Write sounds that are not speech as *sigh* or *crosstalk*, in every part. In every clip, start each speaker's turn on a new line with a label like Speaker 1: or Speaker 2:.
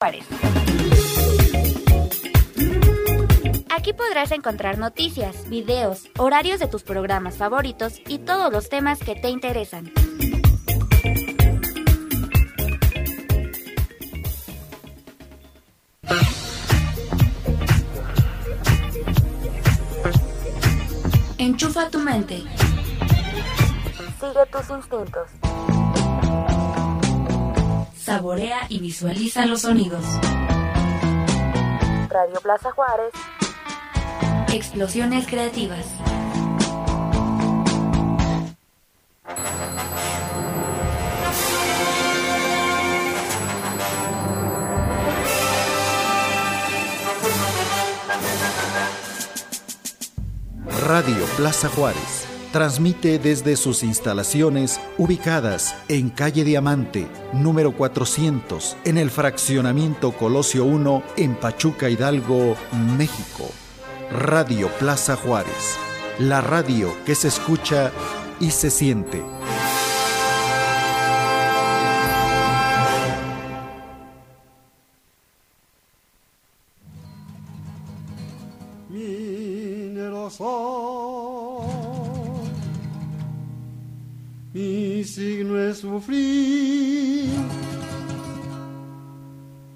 Speaker 1: Juárez. Aquí podrás encontrar noticias, videos, horarios de tus programas favoritos y todos los temas que te interesan. Enchufa tu mente. Sigue tus instintos. Saborea y visualiza los sonidos. Radio Plaza Juárez. Explosiones creativas.
Speaker 2: Radio Plaza Juárez transmite desde sus instalaciones ubicadas en calle Diamante, número 400, en el fraccionamiento Colosio 1, en Pachuca Hidalgo, México. Radio Plaza Juárez, la radio que se escucha y se siente.
Speaker 3: Sufrir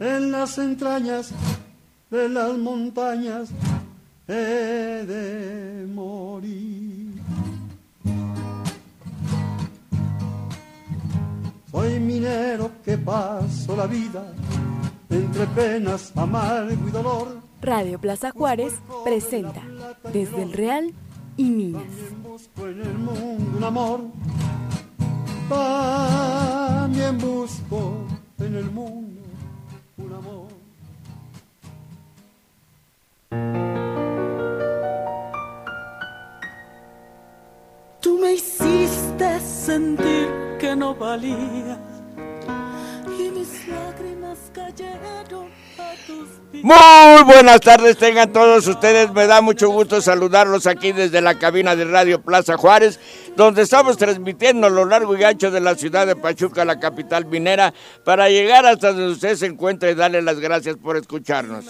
Speaker 3: en las entrañas de las montañas he de morir. Soy minero que paso la vida entre penas, amargo y dolor.
Speaker 4: Radio Plaza Juárez presenta Desde el Real y Minas.
Speaker 3: También busco en el mundo un amor.
Speaker 5: Tú me hiciste sentir que no valía y mis lágrimas cayeron.
Speaker 6: Muy buenas tardes, tengan todos ustedes. Me da mucho gusto saludarlos aquí desde la cabina de Radio Plaza Juárez, donde estamos transmitiendo a lo largo y ancho de la ciudad de Pachuca, la capital minera, para llegar hasta donde usted se encuentra y darle las gracias por escucharnos.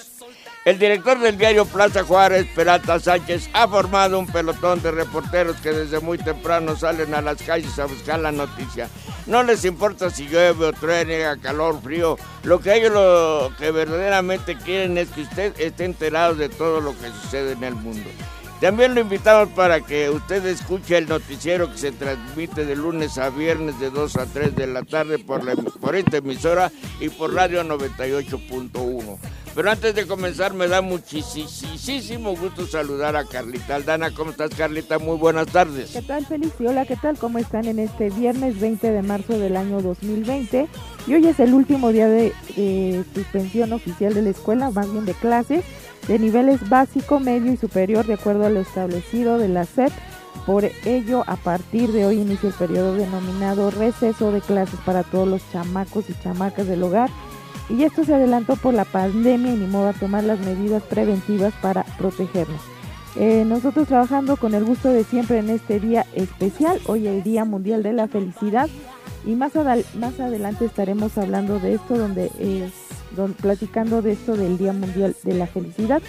Speaker 6: El director del diario Plaza Juárez, Peralta Sánchez, ha formado un pelotón de reporteros que desde muy temprano salen a las calles a buscar la noticia. No les importa si llueve o truene, calor, frío. Lo que ellos lo que verdaderamente quieren es que usted esté enterado de todo lo que sucede en el mundo. También lo invitamos para que usted escuche el noticiero que se transmite de lunes a viernes de 2 a 3 de la tarde por, la- por esta emisora y por Radio 98.1. Pero antes de comenzar me da muchísimo gusto saludar a Carlita Aldana. ¿Cómo estás Carlita? Muy buenas tardes.
Speaker 7: ¿Qué tal, Félix? Y hola, ¿qué tal? ¿Cómo están en este viernes 20 de marzo del año 2020? Y hoy es el último día de suspensión oficial de la escuela, más bien de clases, de niveles básico, medio y superior, de acuerdo a lo establecido de la SEP. Por ello, a partir de hoy inicia el periodo denominado receso de clases para todos los chamacos y chamacas del hogar. Y esto se adelantó por la pandemia y ni modo a tomar las medidas preventivas para protegernos. Eh, nosotros trabajando con el gusto de siempre en este día especial, hoy el Día Mundial de la Felicidad y más, más adelante estaremos hablando de esto, donde, eh, platicando de esto del Día Mundial de la Felicidad.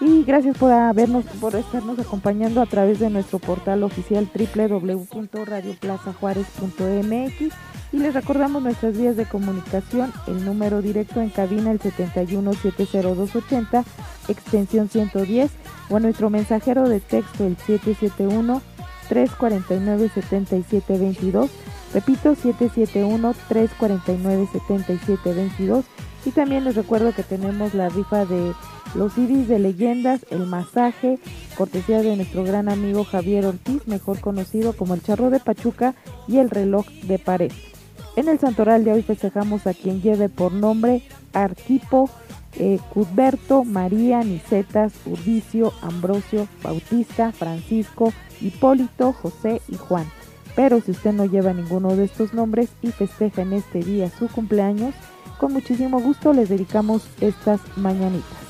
Speaker 7: Y gracias por habernos, por estarnos acompañando a través de nuestro portal oficial www.radioplazajuárez.mx y les recordamos nuestras vías de comunicación, el número directo en cabina el 7170280, extensión 110 o nuestro mensajero de texto el 771 349 7722 repito 771 349 7722 y también les recuerdo que tenemos la rifa de los CDs de leyendas, el masaje, cortesía de nuestro gran amigo Javier Ortiz, mejor conocido como el Charro de Pachuca y el reloj de pared. En el santoral de hoy festejamos a quien lleve por nombre Arquipo, eh, Cudberto, María, Nicetas, Urdicio, Ambrosio, Bautista, Francisco, Hipólito, José y Juan. Pero si usted no lleva ninguno de estos nombres y festeja en este día su cumpleaños, con muchísimo gusto les dedicamos estas mañanitas.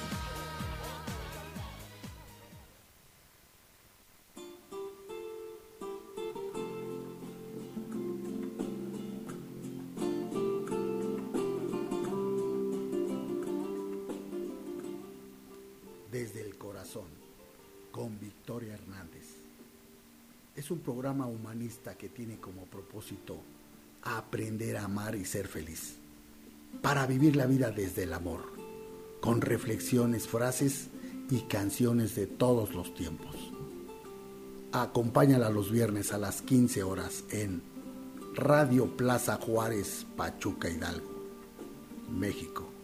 Speaker 8: desde el corazón con Victoria Hernández. Es un programa humanista que tiene como propósito aprender a amar y ser feliz, para vivir la vida desde el amor, con reflexiones, frases y canciones de todos los tiempos. Acompáñala los viernes a las 15 horas en Radio Plaza Juárez, Pachuca Hidalgo, México.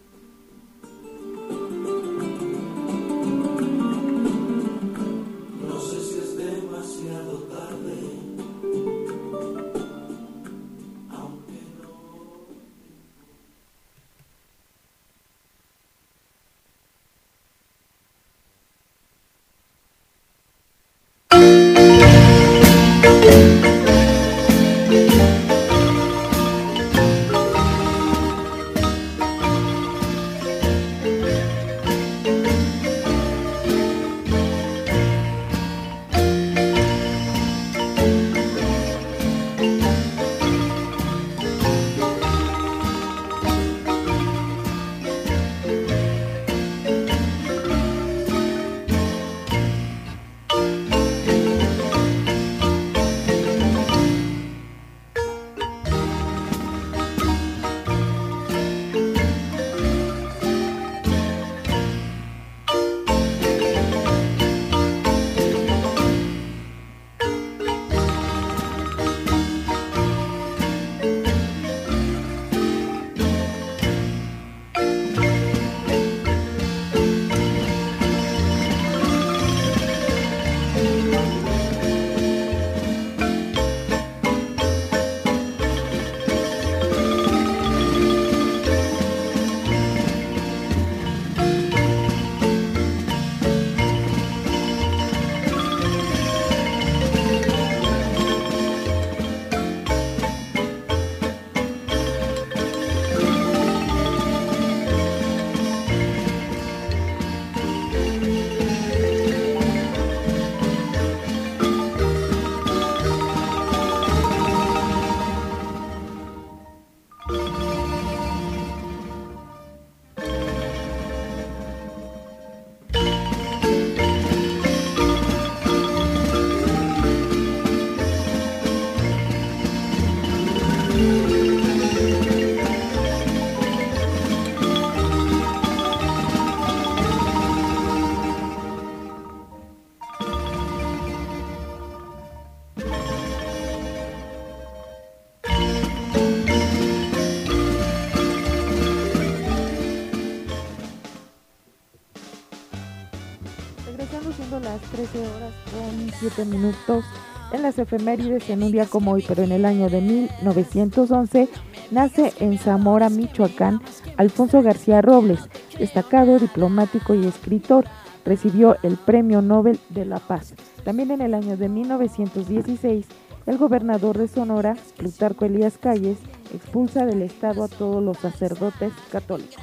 Speaker 7: Minutos en las efemérides en un día como hoy, pero en el año de 1911 nace en Zamora, Michoacán, Alfonso García Robles, destacado diplomático y escritor. Recibió el Premio Nobel de la Paz. También en el año de 1916, el gobernador de Sonora, Plutarco Elías Calles, expulsa del Estado a todos los sacerdotes católicos.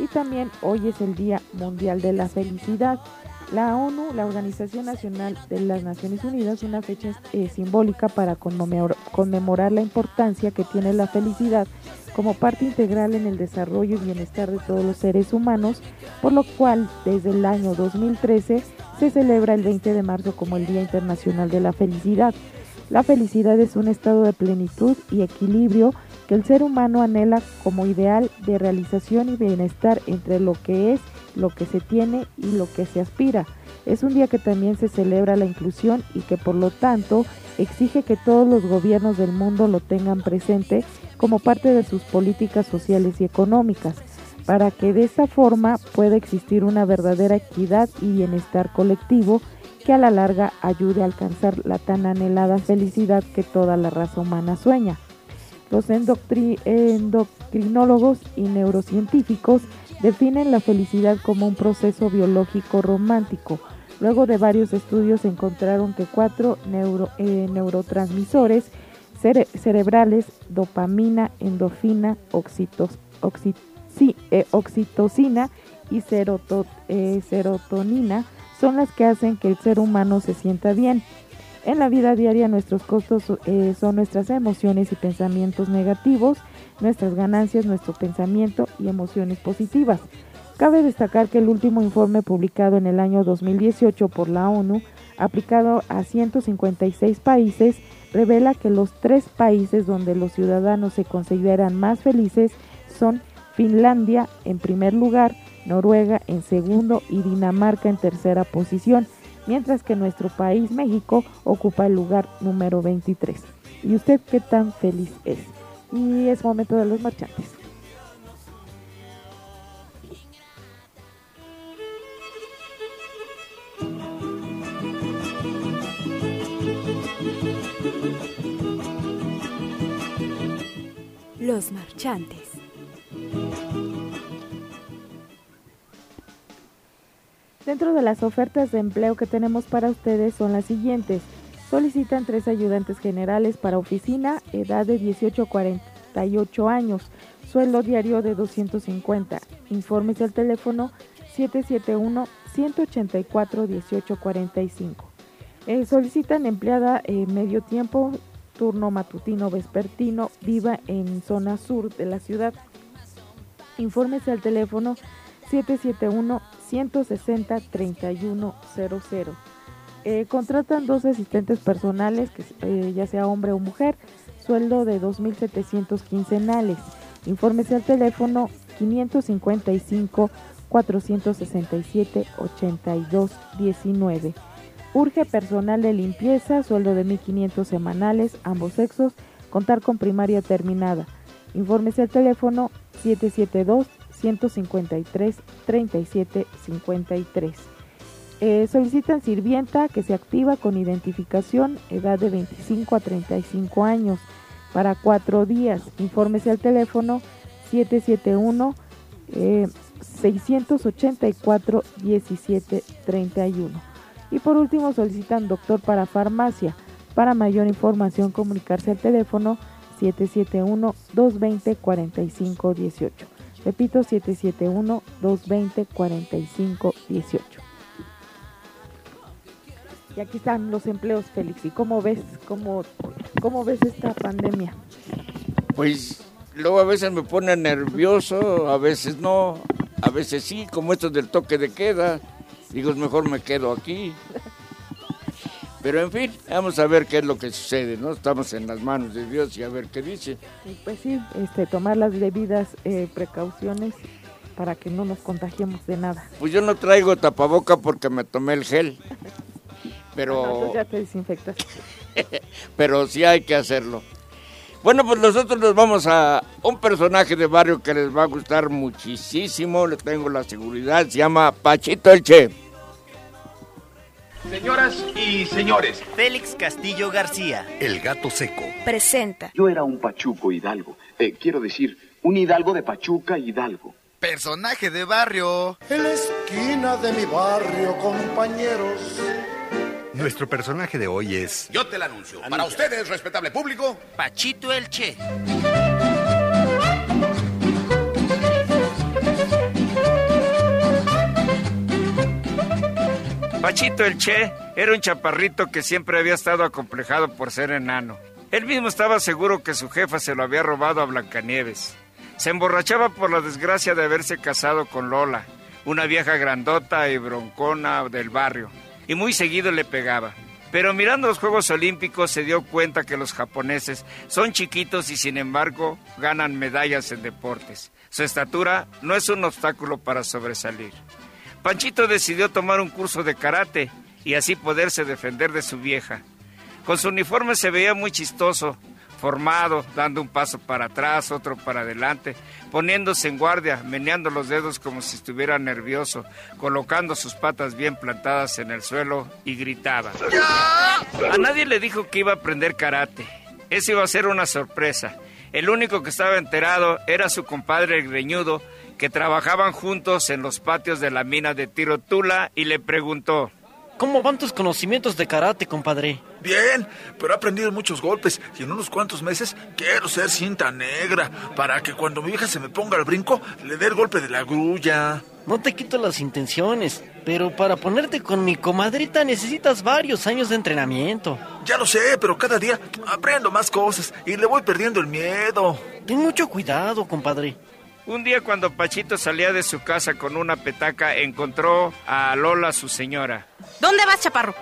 Speaker 7: Y también hoy es el Día Mundial de la Felicidad. La ONU, la Organización Nacional de las Naciones Unidas, una fecha eh, simbólica para conmemorar la importancia que tiene la felicidad como parte integral en el desarrollo y bienestar de todos los seres humanos, por lo cual desde el año 2013 se celebra el 20 de marzo como el Día Internacional de la Felicidad. La felicidad es un estado de plenitud y equilibrio que el ser humano anhela como ideal de realización y bienestar entre lo que es lo que se tiene y lo que se aspira. Es un día que también se celebra la inclusión y que por lo tanto exige que todos los gobiernos del mundo lo tengan presente como parte de sus políticas sociales y económicas, para que de esa forma pueda existir una verdadera equidad y bienestar colectivo que a la larga ayude a alcanzar la tan anhelada felicidad que toda la raza humana sueña. Los endocrinólogos y neurocientíficos definen la felicidad como un proceso biológico romántico. Luego de varios estudios encontraron que cuatro eh, neurotransmisores cerebrales, dopamina, endorfina, eh, oxitocina y eh, serotonina, son las que hacen que el ser humano se sienta bien. En la vida diaria nuestros costos son nuestras emociones y pensamientos negativos nuestras ganancias, nuestro pensamiento y emociones positivas. Cabe destacar que el último informe publicado en el año 2018 por la ONU, aplicado a 156 países, revela que los tres países donde los ciudadanos se consideran más felices son Finlandia en primer lugar, Noruega en segundo y Dinamarca en tercera posición, mientras que nuestro país, México, ocupa el lugar número 23. ¿Y usted qué tan feliz es? Y es momento de los marchantes.
Speaker 4: Los marchantes.
Speaker 7: Dentro de las ofertas de empleo que tenemos para ustedes son las siguientes. Solicitan tres ayudantes generales para oficina, edad de 18 a 48 años, sueldo diario de 250. Informes al teléfono 771-184-1845. Eh, solicitan empleada eh, medio tiempo, turno matutino vespertino, viva en zona sur de la ciudad. Informes al teléfono 771-160-3100. Eh, contratan dos asistentes personales, que, eh, ya sea hombre o mujer, sueldo de 2.700 quincenales. Informes al teléfono 555-467-8219. Urge personal de limpieza, sueldo de 1.500 semanales, ambos sexos, contar con primaria terminada. Informes al teléfono 772 153 37 53. Eh, solicitan sirvienta que se activa con identificación, edad de 25 a 35 años, para cuatro días. Infórmese al teléfono 771 684 17 31. Y por último solicitan doctor para farmacia. Para mayor información comunicarse al teléfono 771 220 45 18. Repito, 771-220-4518. Y aquí están los empleos, Félix. ¿Y cómo ves, cómo, cómo ves esta pandemia?
Speaker 9: Pues luego a veces me pone nervioso, a veces no, a veces sí, como esto del toque de queda. Digo, mejor me quedo aquí. Pero en fin, vamos a ver qué es lo que sucede, ¿no? Estamos en las manos de Dios y a ver qué dice.
Speaker 7: pues sí, este, tomar las debidas eh, precauciones para que no nos contagiemos de nada.
Speaker 9: Pues yo no traigo tapaboca porque me tomé el gel. Pero...
Speaker 7: Ya te desinfectas. *laughs*
Speaker 9: pero sí hay que hacerlo. Bueno, pues nosotros nos vamos a un personaje de barrio que les va a gustar muchísimo, le tengo la seguridad, se llama Pachito el Che.
Speaker 10: Señoras y señores,
Speaker 11: Félix Castillo García.
Speaker 12: El gato seco.
Speaker 4: Presenta.
Speaker 13: Yo era un pachuco hidalgo. Eh, quiero decir, un hidalgo de Pachuca hidalgo.
Speaker 12: Personaje de barrio.
Speaker 14: En la esquina de mi barrio, compañeros.
Speaker 12: Nuestro personaje de hoy es...
Speaker 10: Yo te lo anuncio. Para ustedes, respetable público,
Speaker 11: Pachito el Che.
Speaker 9: Pachito el Che era un chaparrito que siempre había estado acomplejado por ser enano. Él mismo estaba seguro que su jefa se lo había robado a Blancanieves. Se emborrachaba por la desgracia de haberse casado con Lola, una vieja grandota y broncona del barrio, y muy seguido le pegaba. Pero mirando los Juegos Olímpicos se dio cuenta que los japoneses son chiquitos y sin embargo ganan medallas en deportes. Su estatura no es un obstáculo para sobresalir. Panchito decidió tomar un curso de karate y así poderse defender de su vieja. Con su uniforme se veía muy chistoso, formado, dando un paso para atrás, otro para adelante, poniéndose en guardia, meneando los dedos como si estuviera nervioso, colocando sus patas bien plantadas en el suelo y gritaba. A nadie le dijo que iba a aprender karate. Eso iba a ser una sorpresa. El único que estaba enterado era su compadre el greñudo, que trabajaban juntos en los patios de la mina de Tirotula y le preguntó,
Speaker 11: ¿Cómo van tus conocimientos de karate, compadre?
Speaker 15: Bien, pero he aprendido muchos golpes y en unos cuantos meses quiero ser cinta negra para que cuando mi hija se me ponga al brinco le dé el golpe de la grulla.
Speaker 11: No te quito las intenciones, pero para ponerte con mi comadrita necesitas varios años de entrenamiento.
Speaker 15: Ya lo sé, pero cada día aprendo más cosas y le voy perdiendo el miedo.
Speaker 11: Ten mucho cuidado, compadre.
Speaker 9: Un día cuando Pachito salía de su casa con una petaca, encontró a Lola, su señora.
Speaker 16: ¿Dónde vas, chaparro?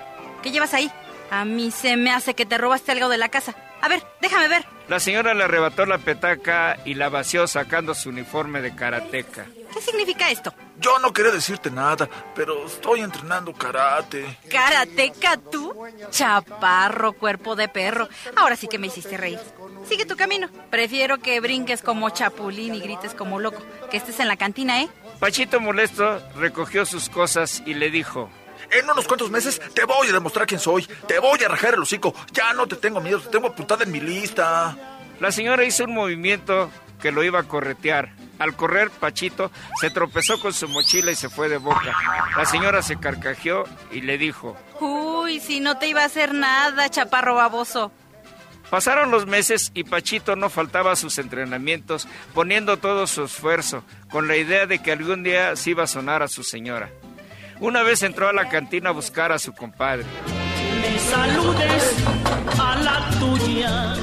Speaker 16: ¿Qué llevas ahí? A mí se me hace que te robaste algo de la casa. A ver, déjame ver.
Speaker 9: La señora le arrebató la petaca y la vació sacando su uniforme de karateca.
Speaker 16: ¿Qué significa esto?
Speaker 15: Yo no quería decirte nada, pero estoy entrenando karate.
Speaker 16: ¿Karateca tú? Chaparro, cuerpo de perro. Ahora sí que me hiciste reír. Sigue tu camino. Prefiero que brinques como chapulín y grites como loco. Que estés en la cantina, ¿eh?
Speaker 9: Pachito molesto recogió sus cosas y le dijo...
Speaker 15: En unos cuantos meses te voy a demostrar quién soy. Te voy a rajar el hocico. Ya no te tengo miedo, te tengo apuntada en mi lista.
Speaker 9: La señora hizo un movimiento que lo iba a corretear. Al correr, Pachito se tropezó con su mochila y se fue de boca. La señora se carcajeó y le dijo...
Speaker 16: Uy, si no te iba a hacer nada, chaparro baboso.
Speaker 9: Pasaron los meses y Pachito no faltaba a sus entrenamientos, poniendo todo su esfuerzo, con la idea de que algún día se iba a sonar a su señora. Una vez entró a la cantina a buscar a su compadre.
Speaker 17: Me saludes a la tuya.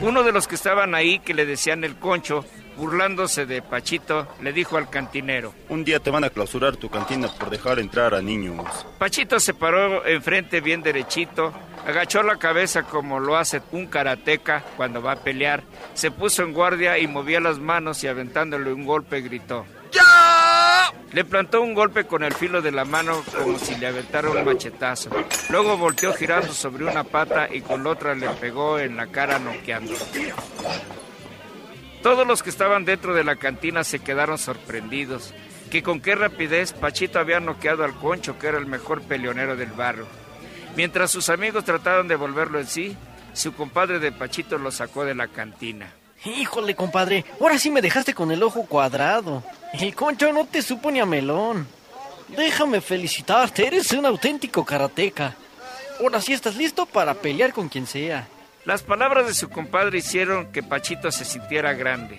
Speaker 9: Uno de los que estaban ahí, que le decían el concho, burlándose de Pachito, le dijo al cantinero.
Speaker 18: Un día te van a clausurar tu cantina por dejar entrar a niños.
Speaker 9: Pachito se paró enfrente bien derechito, agachó la cabeza como lo hace un karateca cuando va a pelear, se puso en guardia y movía las manos y aventándole un golpe gritó.
Speaker 15: ¡Ya!
Speaker 9: Le plantó un golpe con el filo de la mano como si le aventara un machetazo. Luego volteó girando sobre una pata y con la otra le pegó en la cara noqueando. Todos los que estaban dentro de la cantina se quedaron sorprendidos, que con qué rapidez Pachito había noqueado al Concho, que era el mejor peleonero del barrio. Mientras sus amigos trataron de volverlo en sí, su compadre de Pachito lo sacó de la cantina.
Speaker 11: Híjole, compadre, ahora sí me dejaste con el ojo cuadrado. El concho no te supo ni a melón. Déjame felicitarte, eres un auténtico karateca. Ahora sí estás listo para pelear con quien sea.
Speaker 9: Las palabras de su compadre hicieron que Pachito se sintiera grande.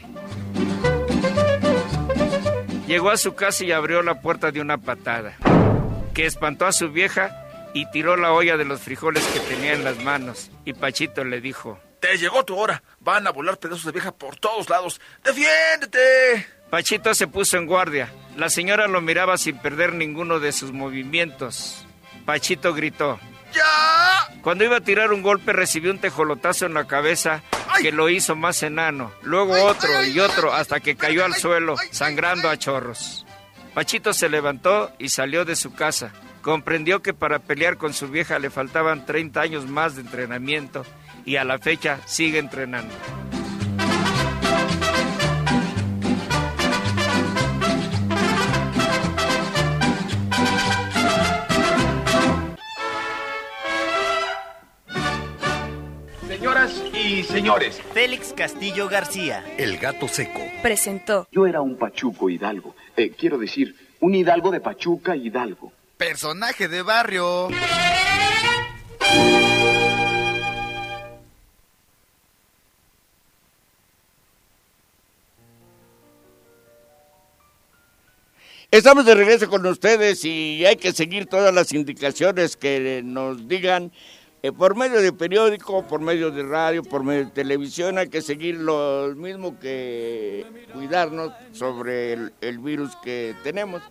Speaker 9: Llegó a su casa y abrió la puerta de una patada, que espantó a su vieja y tiró la olla de los frijoles que tenía en las manos. Y Pachito le dijo,
Speaker 15: Te llegó tu hora. Van a volar pedazos de vieja por todos lados. ¡Defiéndete!
Speaker 9: Pachito se puso en guardia. La señora lo miraba sin perder ninguno de sus movimientos. Pachito gritó,
Speaker 15: ¡Ya!
Speaker 9: Cuando iba a tirar un golpe recibió un tejolotazo en la cabeza que lo hizo más enano. Luego otro y otro hasta que cayó al suelo sangrando a chorros. Pachito se levantó y salió de su casa. Comprendió que para pelear con su vieja le faltaban 30 años más de entrenamiento y a la fecha sigue entrenando.
Speaker 10: Señores,
Speaker 19: Félix Castillo García.
Speaker 2: El gato seco.
Speaker 20: Presentó.
Speaker 13: Yo era un pachuco hidalgo. Eh, quiero decir, un hidalgo de Pachuca hidalgo.
Speaker 2: Personaje de barrio.
Speaker 9: Estamos de regreso con ustedes y hay que seguir todas las indicaciones que nos digan por medio de periódico, por medio de radio, por medio de televisión. Hay que seguir lo mismo que cuidarnos sobre el, virus que tenemos.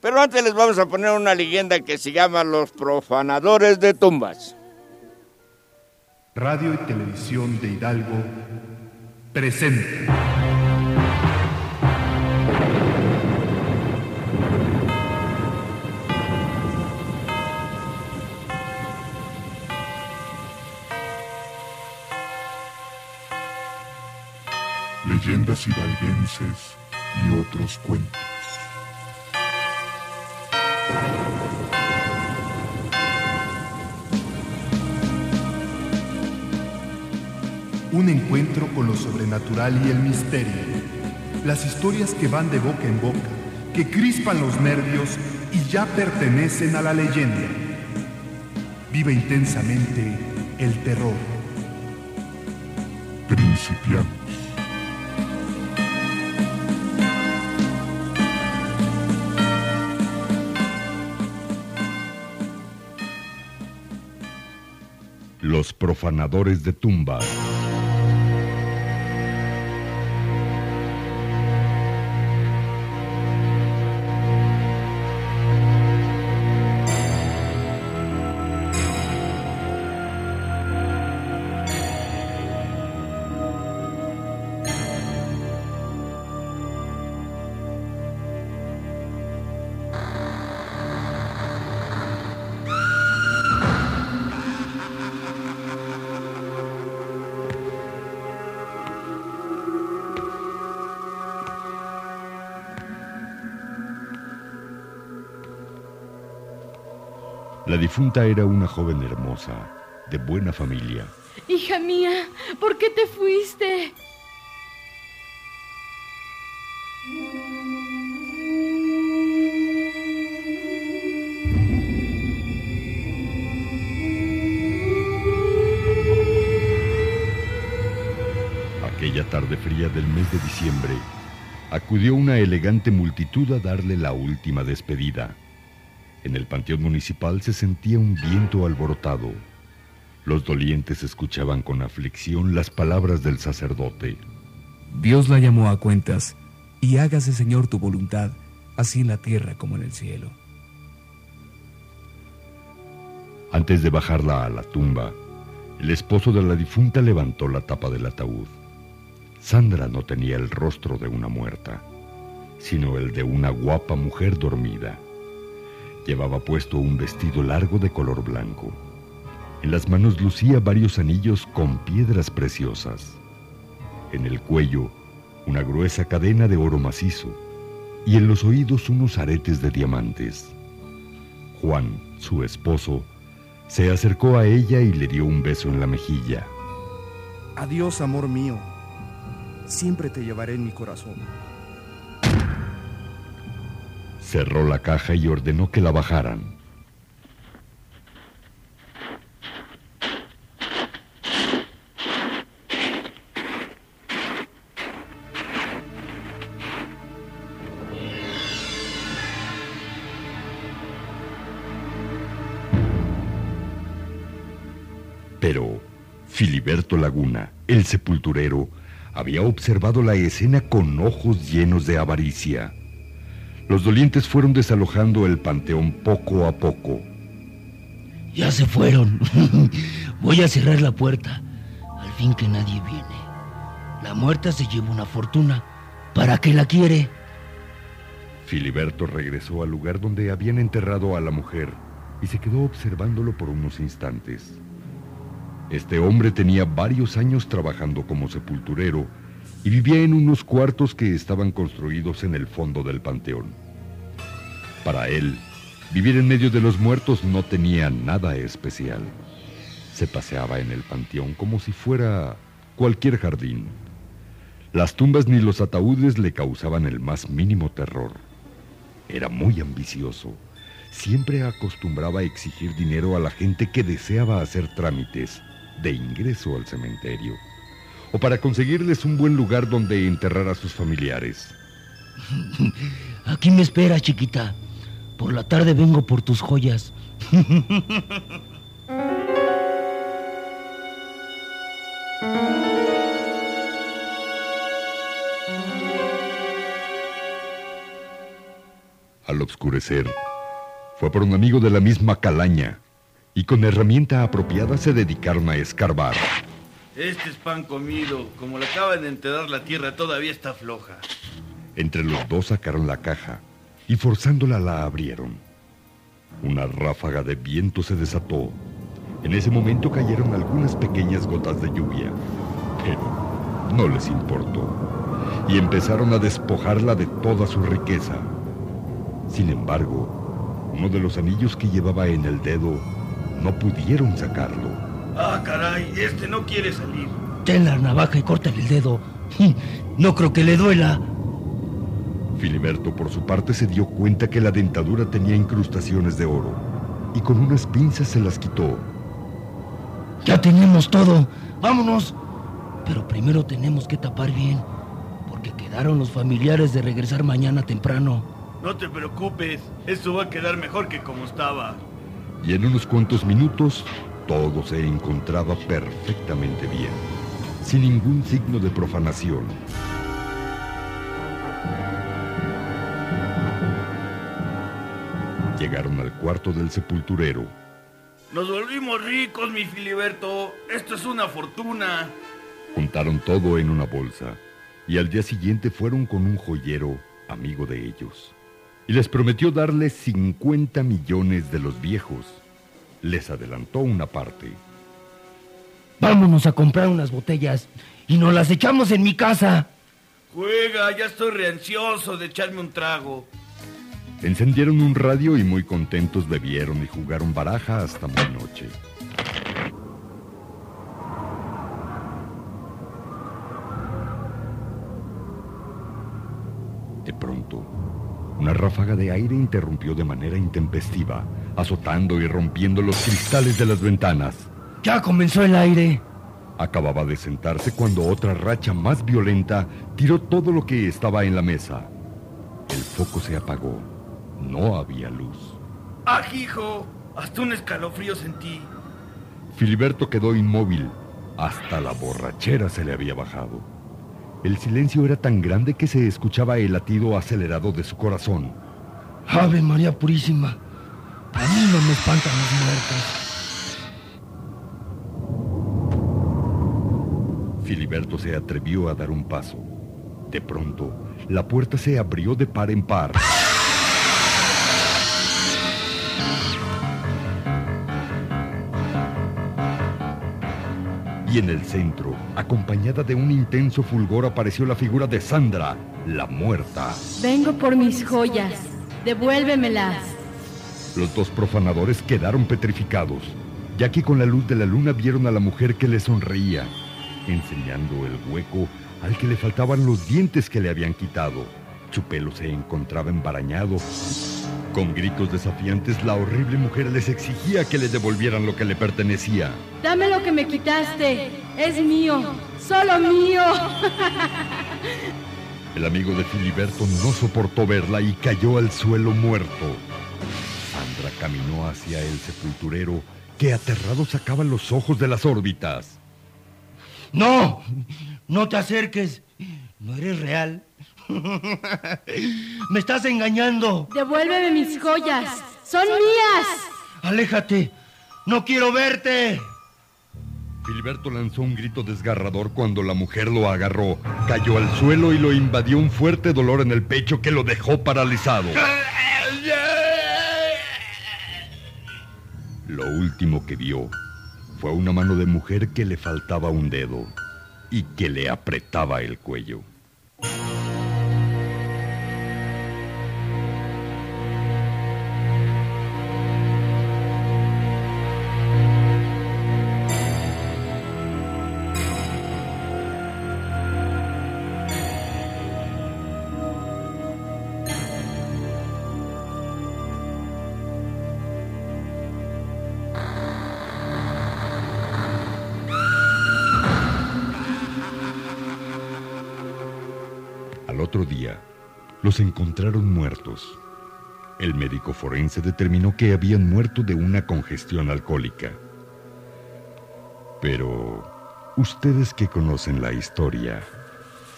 Speaker 9: Pero antes les vamos a poner una leyenda que se llama Los Profanadores de Tumbas.
Speaker 21: Radio y Televisión de Hidalgo presente. Leyendas hidalguenses y otros cuentos. Un encuentro con lo sobrenatural y el misterio. Las historias que van de boca en boca, que crispan los nervios y ya pertenecen a la leyenda. Vive intensamente el terror. Principiamos. Los profanadores de tumbas.
Speaker 12: Difunta era una joven hermosa, de buena familia.
Speaker 22: Hija mía, ¿por qué te fuiste?
Speaker 12: Aquella tarde fría del mes de diciembre, acudió una elegante multitud a darle la última despedida. En el panteón municipal se sentía un viento alborotado. Los dolientes escuchaban con aflicción las palabras del sacerdote.
Speaker 23: Dios la llamó a cuentas, y hágase, Señor, tu voluntad, así en la tierra como en el cielo.
Speaker 12: Antes de bajarla a la tumba, el esposo de la difunta levantó la tapa del ataúd. Sandra no tenía el rostro de una muerta, sino el de una guapa mujer dormida. Llevaba puesto un vestido largo de color blanco. En las manos lucía varios anillos con piedras preciosas. En el cuello, una gruesa cadena de oro macizo y en los oídos unos aretes de diamantes. Juan, su esposo, se acercó a ella y le dio un beso en la mejilla.
Speaker 24: Adiós, amor mío. Siempre te llevaré en mi corazón.
Speaker 12: Cerró la caja y ordenó que la bajaran. Pero Filiberto Laguna, el sepulturero, había observado la escena con ojos llenos de avaricia. Los dolientes fueron desalojando el panteón poco a poco.
Speaker 25: Ya se fueron. *laughs* Voy a cerrar la puerta. Al fin que nadie viene. La muerta se lleva una fortuna. ¿Para qué la quiere?
Speaker 12: Filiberto regresó al lugar donde habían enterrado a la mujer y se quedó observándolo por unos instantes. Este hombre tenía varios años trabajando como sepulturero y vivía en unos cuartos que estaban construidos en el fondo del panteón. Para él, vivir en medio de los muertos no tenía nada especial. Se paseaba en el panteón como si fuera cualquier jardín. Las tumbas ni los ataúdes le causaban el más mínimo terror. Era muy ambicioso. Siempre acostumbraba a exigir dinero a la gente que deseaba hacer trámites de ingreso al cementerio o para conseguirles un buen lugar donde enterrar a sus familiares. *laughs*
Speaker 25: Aquí me espera, chiquita. Por la tarde vengo por tus joyas. *laughs*
Speaker 12: Al oscurecer, fue por un amigo de la misma calaña y con herramienta apropiada se dedicaron a escarbar.
Speaker 26: Este es pan comido. Como le acaban de enterrar la tierra, todavía está floja.
Speaker 12: Entre los dos sacaron la caja y forzándola la abrieron. Una ráfaga de viento se desató. En ese momento cayeron algunas pequeñas gotas de lluvia, pero no les importó y empezaron a despojarla de toda su riqueza. Sin embargo, uno de los anillos que llevaba en el dedo no pudieron sacarlo.
Speaker 26: Ah, caray, este no quiere salir.
Speaker 25: Ten la navaja y córtale el dedo. *laughs* No creo que le duela.
Speaker 12: Filiberto, por su parte, se dio cuenta que la dentadura tenía incrustaciones de oro y con unas pinzas se las quitó.
Speaker 25: Ya tenemos todo. Vámonos. Pero primero tenemos que tapar bien, porque quedaron los familiares de regresar mañana temprano.
Speaker 26: No te preocupes, esto va a quedar mejor que como estaba.
Speaker 12: Y en unos cuantos minutos todo se encontraba perfectamente bien, sin ningún signo de profanación. Llegaron al cuarto del sepulturero.
Speaker 26: Nos volvimos ricos, mi Filiberto. Esto es una fortuna.
Speaker 12: Juntaron todo en una bolsa y al día siguiente fueron con un joyero amigo de ellos y les prometió darles 50 millones de los viejos. Les adelantó una parte.
Speaker 25: Vámonos a comprar unas botellas y nos las echamos en mi casa.
Speaker 26: Juega, ya estoy reansioso de echarme un trago.
Speaker 12: Encendieron un radio y muy contentos bebieron y jugaron baraja hasta muy noche. De pronto, una ráfaga de aire interrumpió de manera intempestiva, azotando y rompiendo los cristales de las ventanas.
Speaker 25: Ya comenzó el aire.
Speaker 12: Acababa de sentarse cuando otra racha más violenta tiró todo lo que estaba en la mesa. El foco se apagó. No había luz.
Speaker 26: ¡Ajijo! Hasta un escalofrío sentí.
Speaker 12: Filiberto quedó inmóvil. Hasta la borrachera se le había bajado. El silencio era tan grande que se escuchaba el latido acelerado de su corazón.
Speaker 25: Ave María Purísima, a mí no me espantan los muertos.
Speaker 12: Filiberto se atrevió a dar un paso. De pronto, la puerta se abrió de par en par. Y en el centro, acompañada de un intenso fulgor, apareció la figura de Sandra, la muerta.
Speaker 22: Vengo por mis joyas. Devuélvemelas.
Speaker 12: Los dos profanadores quedaron petrificados, ya que con la luz de la luna vieron a la mujer que le sonreía, enseñando el hueco al que le faltaban los dientes que le habían quitado. Su pelo se encontraba embarañado. Con gritos desafiantes, la horrible mujer les exigía que le devolvieran lo que le pertenecía.
Speaker 22: Dame lo que me quitaste. Es mío. Solo mío. *laughs*
Speaker 12: El amigo de Filiberto no soportó verla y cayó al suelo muerto. Sandra caminó hacia el sepulturero, que aterrado sacaba los ojos de las órbitas.
Speaker 25: No, no te acerques. No eres real. *laughs* Me estás engañando.
Speaker 22: Devuélveme mis joyas. Son mías.
Speaker 25: Aléjate. No quiero verte.
Speaker 12: Filiberto lanzó un grito desgarrador cuando la mujer lo agarró, cayó al suelo y lo invadió un fuerte dolor en el pecho que lo dejó paralizado. Lo último que vio fue una mano de mujer que le faltaba un dedo y que le apretaba el cuello. Los encontraron muertos. El médico forense determinó que habían muerto de una congestión alcohólica. Pero ustedes que conocen la historia,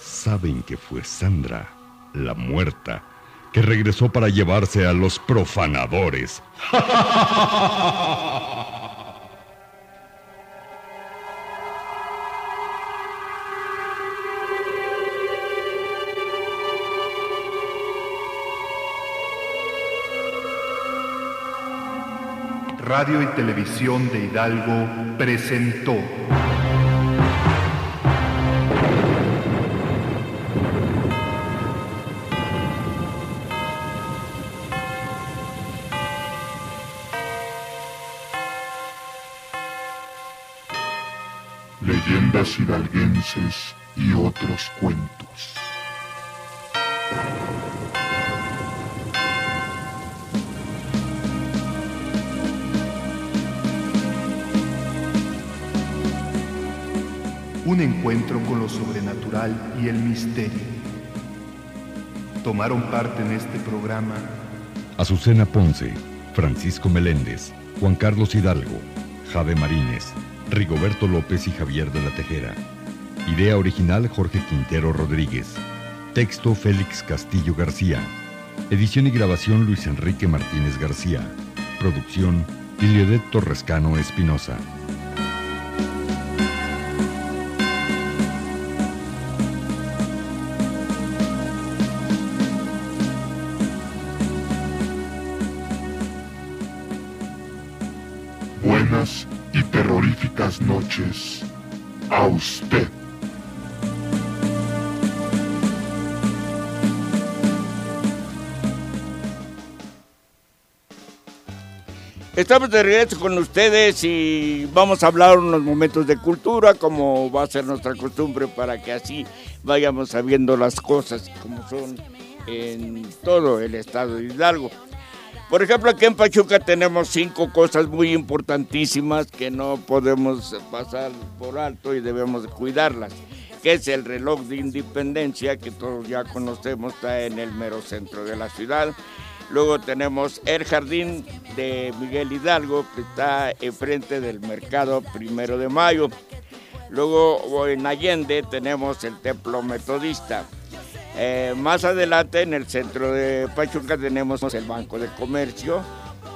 Speaker 12: saben que fue Sandra, la muerta, que regresó para llevarse a los profanadores. *laughs*
Speaker 21: Radio y Televisión de Hidalgo presentó
Speaker 12: Azucena Ponce, Francisco Meléndez, Juan Carlos Hidalgo, Jave Marínez, Rigoberto López y Javier de la Tejera. Idea original Jorge Quintero Rodríguez. Texto Félix Castillo García. Edición y grabación Luis Enrique Martínez García. Producción Iliodet Torrescano Espinosa.
Speaker 27: noches a usted.
Speaker 6: Estamos de regreso con ustedes y vamos a hablar unos momentos de cultura, como va a ser nuestra costumbre, para que así vayamos sabiendo las cosas como son en todo el estado de Hidalgo. Por ejemplo, aquí en Pachuca tenemos cinco cosas muy importantísimas que no podemos pasar por alto y debemos cuidarlas, que es el reloj de independencia, que todos ya conocemos, está en el mero centro de la ciudad. Luego tenemos el jardín de Miguel Hidalgo, que está enfrente del mercado primero de mayo. Luego en Allende tenemos el templo metodista. Eh, más adelante en el centro de Pachuca tenemos el Banco de Comercio,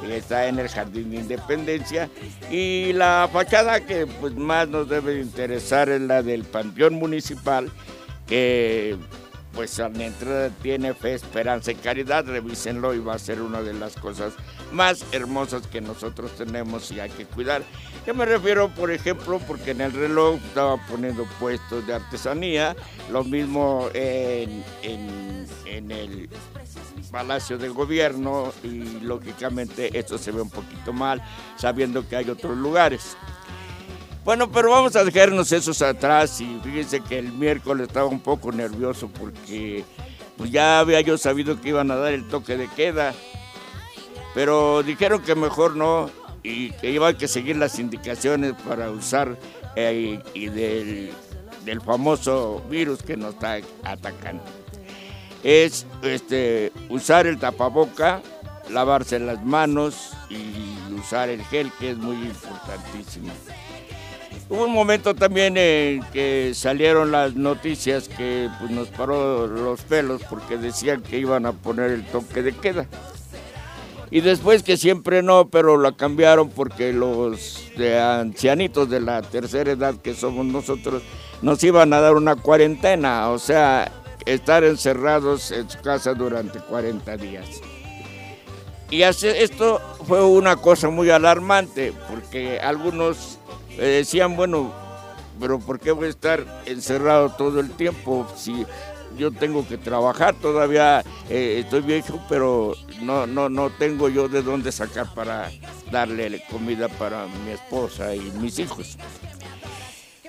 Speaker 6: que está en el Jardín de Independencia. Y la fachada que pues, más nos debe interesar es la del Panteón Municipal, que pues a la entrada tiene fe, esperanza y caridad, revísenlo y va a ser una de las cosas más hermosas que nosotros tenemos y hay que cuidar. Yo me refiero, por ejemplo, porque en el reloj estaba poniendo puestos de artesanía, lo mismo en, en, en el Palacio del Gobierno y lógicamente esto se ve un poquito mal, sabiendo que hay otros lugares. Bueno, pero vamos a dejarnos esos atrás y fíjense que el miércoles estaba un poco nervioso porque pues ya había yo sabido que iban a dar el toque de queda, pero dijeron que mejor no y que iba que seguir las indicaciones para usar eh, y del, del famoso virus que nos está atacando. Es este, usar el tapaboca, lavarse las manos y usar el gel que es muy importantísimo. Hubo un momento también en que salieron las noticias que pues, nos paró los pelos porque decían que iban a poner el toque de queda. Y después que siempre no, pero lo cambiaron porque los ancianitos de la tercera edad que somos nosotros nos iban a dar una cuarentena, o sea, estar encerrados en su casa durante 40 días. Y esto fue una cosa muy alarmante porque algunos me decían, bueno, pero ¿por qué voy a estar encerrado todo el tiempo si yo tengo que trabajar? Todavía eh, estoy viejo, pero no, no, no tengo yo de dónde sacar para darle comida para mi esposa y mis hijos.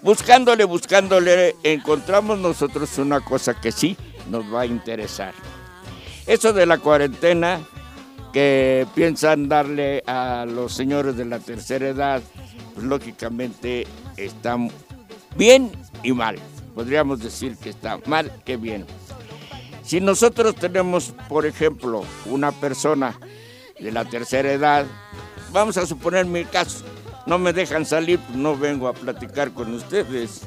Speaker 6: Buscándole, buscándole, encontramos nosotros una cosa que sí nos va a interesar. Eso de la cuarentena que piensan darle a los señores de la tercera edad, pues lógicamente está bien y mal. Podríamos decir que está mal que bien. Si nosotros tenemos, por ejemplo, una persona de la tercera edad, vamos a suponer mi caso, no me dejan salir, pues no vengo a platicar con ustedes.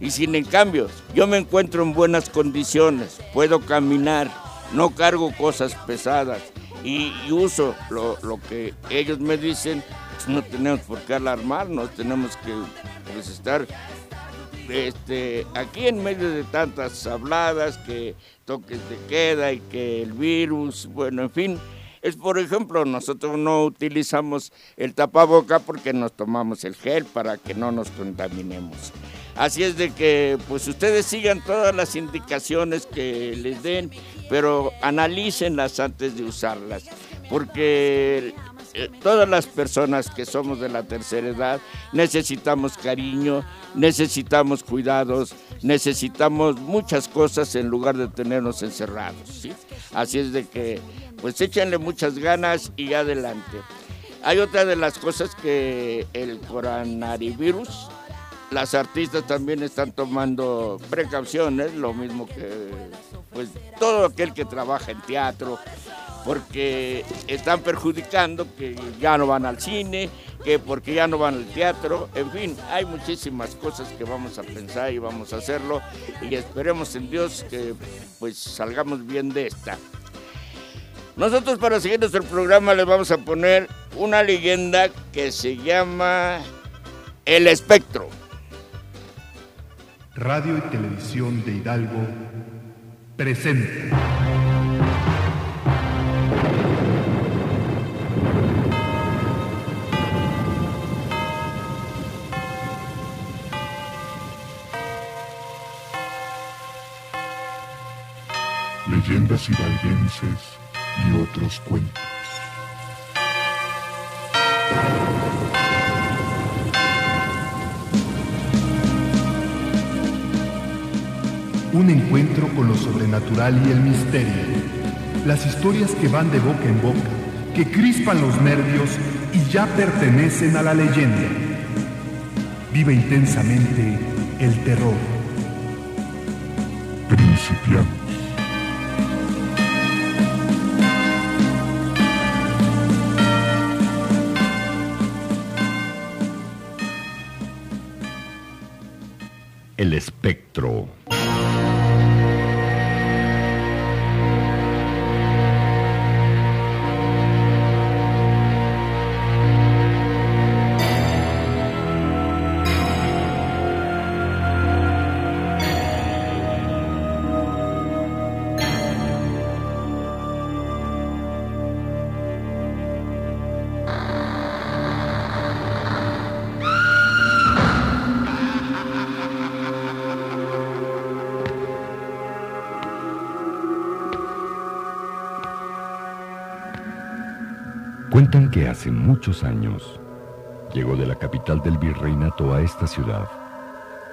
Speaker 6: Y sin en cambio, yo me encuentro en buenas condiciones, puedo caminar, no cargo cosas pesadas y, uso lo, que ellos me dicen, no tenemos por qué alarmarnos, tenemos que pues, estar este, aquí en medio de tantas habladas, que toques de queda y que el virus, bueno, en fin, es por ejemplo, nosotros no utilizamos el tapaboca porque nos tomamos el gel para que no nos contaminemos. Así es de que pues ustedes sigan todas las indicaciones que les den, pero analícenlas antes de usarlas, porque eh, todas las personas que somos de la tercera edad necesitamos cariño, necesitamos cuidados, necesitamos muchas cosas en lugar de tenernos encerrados. ¿sí? Así es de que, pues échenle muchas ganas y adelante. Hay otra de las cosas que el coronavirus, las artistas también están tomando precauciones, lo mismo que pues todo aquel que trabaja en teatro, porque están perjudicando que ya no van al cine, que porque ya no van al teatro, en fin, hay muchísimas cosas que vamos a pensar y vamos a hacerlo y esperemos en Dios que pues salgamos bien de esta. Nosotros para seguir nuestro programa les vamos a poner una leyenda que se llama El Espectro.
Speaker 21: Radio y Televisión de Hidalgo presente.
Speaker 27: leyendas hidalguenses y otros cuentos.
Speaker 21: Un encuentro con lo sobrenatural y el misterio. Las historias que van de boca en boca, que crispan los nervios y ya pertenecen a la leyenda. Vive intensamente el terror.
Speaker 12: Principiamos. Espectro. Hace muchos años llegó de la capital del virreinato a esta ciudad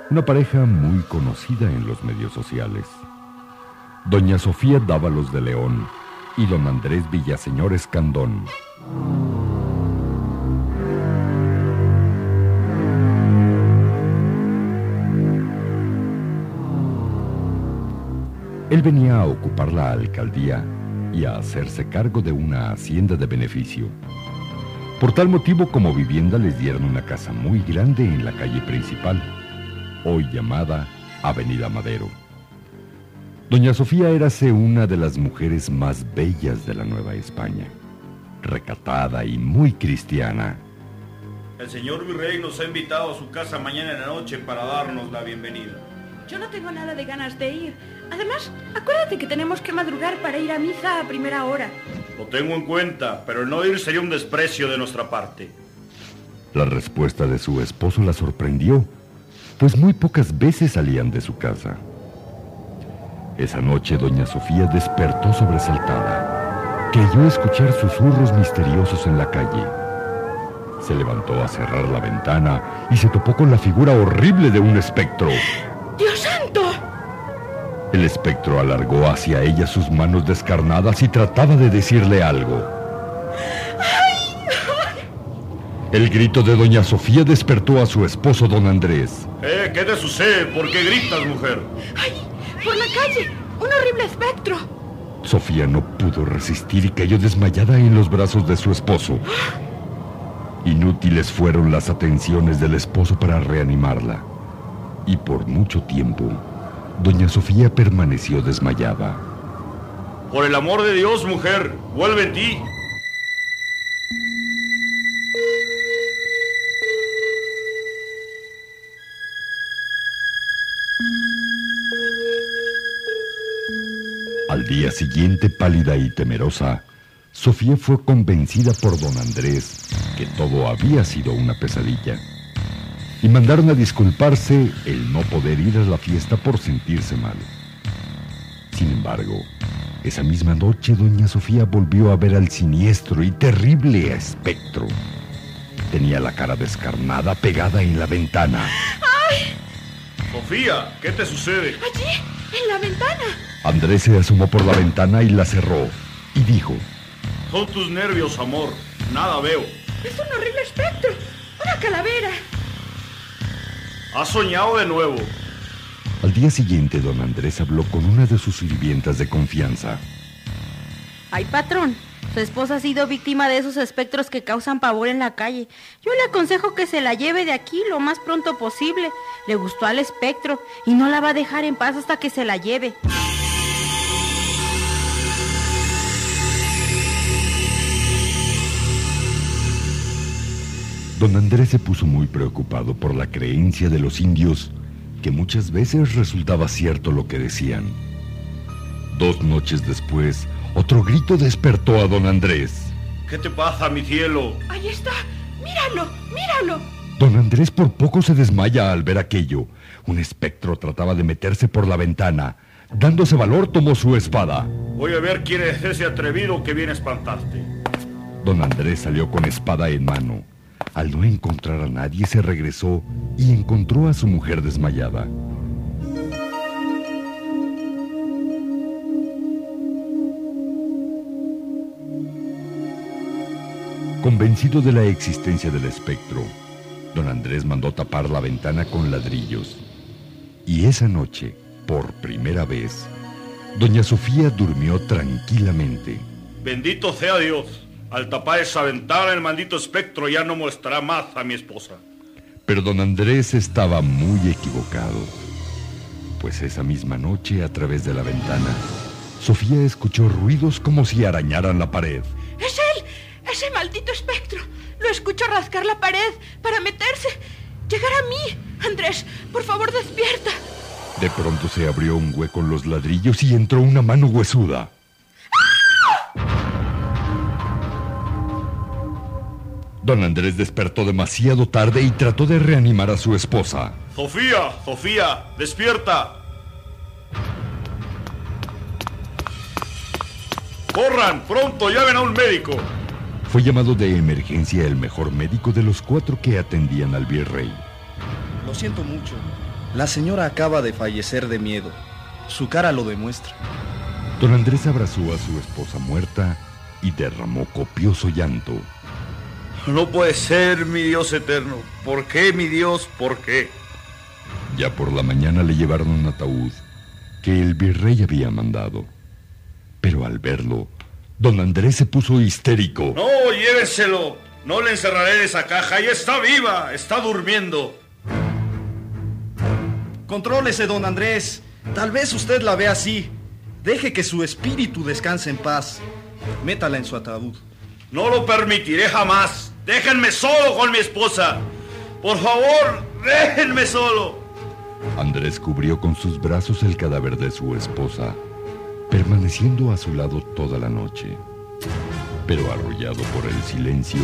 Speaker 12: una pareja muy conocida en los medios sociales. Doña Sofía Dávalos de León y don Andrés Villaseñor Escandón. Él venía a ocupar la alcaldía y a hacerse cargo de una hacienda de beneficio. Por tal motivo, como vivienda les dieron una casa muy grande en la calle principal, hoy llamada Avenida Madero. Doña Sofía érase una de las mujeres más bellas de la Nueva España, recatada y muy cristiana.
Speaker 26: El señor virrey nos ha invitado a su casa mañana en la noche para darnos la bienvenida.
Speaker 28: Yo no tengo nada de ganas de ir. Además, acuérdate que tenemos que madrugar para ir a misa a primera hora.
Speaker 26: Lo tengo en cuenta, pero el no ir sería un desprecio de nuestra parte.
Speaker 12: La respuesta de su esposo la sorprendió, pues muy pocas veces salían de su casa. Esa noche doña Sofía despertó sobresaltada. Creyó escuchar susurros misteriosos en la calle. Se levantó a cerrar la ventana y se topó con la figura horrible de un espectro.
Speaker 28: ¡Dios santo!
Speaker 12: El espectro alargó hacia ella sus manos descarnadas y trataba de decirle algo. El grito de doña Sofía despertó a su esposo don Andrés.
Speaker 26: Eh, ¿qué te sucede? ¿Por qué gritas, mujer?
Speaker 28: ¡Ay! ¡Por la calle! ¡Un horrible espectro!
Speaker 12: Sofía no pudo resistir y cayó desmayada en los brazos de su esposo. Inútiles fueron las atenciones del esposo para reanimarla. Y por mucho tiempo, doña Sofía permaneció desmayada.
Speaker 26: Por el amor de Dios, mujer, vuelve en ti.
Speaker 12: Al día siguiente, pálida y temerosa, Sofía fue convencida por don Andrés que todo había sido una pesadilla. Y mandaron a disculparse el no poder ir a la fiesta por sentirse mal. Sin embargo, esa misma noche doña Sofía volvió a ver al siniestro y terrible espectro. Tenía la cara descarnada pegada en la ventana.
Speaker 28: ¡Ay!
Speaker 26: Sofía, ¿qué te sucede?
Speaker 28: Allí, en la ventana.
Speaker 12: Andrés se asomó por la ventana y la cerró y dijo,
Speaker 26: Son tus nervios, amor. Nada veo.
Speaker 28: Es un horrible espectro. Una calavera.
Speaker 26: Has soñado de nuevo.
Speaker 12: Al día siguiente, don Andrés habló con una de sus sirvientas de confianza.
Speaker 16: Ay, patrón, su esposa ha sido víctima de esos espectros que causan pavor en la calle. Yo le aconsejo que se la lleve de aquí lo más pronto posible. Le gustó al espectro y no la va a dejar en paz hasta que se la lleve.
Speaker 12: Don Andrés se puso muy preocupado por la creencia de los indios que muchas veces resultaba cierto lo que decían. Dos noches después, otro grito despertó a don Andrés.
Speaker 26: ¿Qué te pasa, mi cielo?
Speaker 28: Ahí está. Míralo, míralo.
Speaker 12: Don Andrés por poco se desmaya al ver aquello. Un espectro trataba de meterse por la ventana. Dándose valor, tomó su espada.
Speaker 26: Voy a ver quién es ese atrevido que viene a espantarte.
Speaker 12: Don Andrés salió con espada en mano. Al no encontrar a nadie, se regresó y encontró a su mujer desmayada. Convencido de la existencia del espectro, don Andrés mandó tapar la ventana con ladrillos. Y esa noche, por primera vez, doña Sofía durmió tranquilamente.
Speaker 26: Bendito sea Dios. Al tapar esa ventana, el maldito espectro ya no mostrará más a mi esposa.
Speaker 12: Pero don Andrés estaba muy equivocado. Pues esa misma noche, a través de la ventana, Sofía escuchó ruidos como si arañaran la pared.
Speaker 28: ¡Es él! ¡Ese maldito espectro! Lo escucho rascar la pared para meterse. Llegar a mí. Andrés, por favor, despierta.
Speaker 12: De pronto se abrió un hueco en los ladrillos y entró una mano huesuda. Don Andrés despertó demasiado tarde y trató de reanimar a su esposa.
Speaker 26: Sofía, Sofía, despierta. Corran, pronto, llamen a un médico.
Speaker 12: Fue llamado de emergencia el mejor médico de los cuatro que atendían al virrey.
Speaker 24: Lo siento mucho. La señora acaba de fallecer de miedo. Su cara lo demuestra.
Speaker 12: Don Andrés abrazó a su esposa muerta y derramó copioso llanto.
Speaker 26: No puede ser, mi Dios eterno. ¿Por qué, mi Dios? ¿Por qué?
Speaker 12: Ya por la mañana le llevaron un ataúd que el virrey había mandado. Pero al verlo, don Andrés se puso histérico.
Speaker 26: No, llévenselo. No le encerraré en esa caja. Ya está viva. Está durmiendo.
Speaker 24: Contrólese, don Andrés. Tal vez usted la vea así. Deje que su espíritu descanse en paz. Métala en su ataúd.
Speaker 26: No lo permitiré jamás. Déjenme solo con mi esposa. Por favor, déjenme solo.
Speaker 12: Andrés cubrió con sus brazos el cadáver de su esposa, permaneciendo a su lado toda la noche. Pero arrollado por el silencio,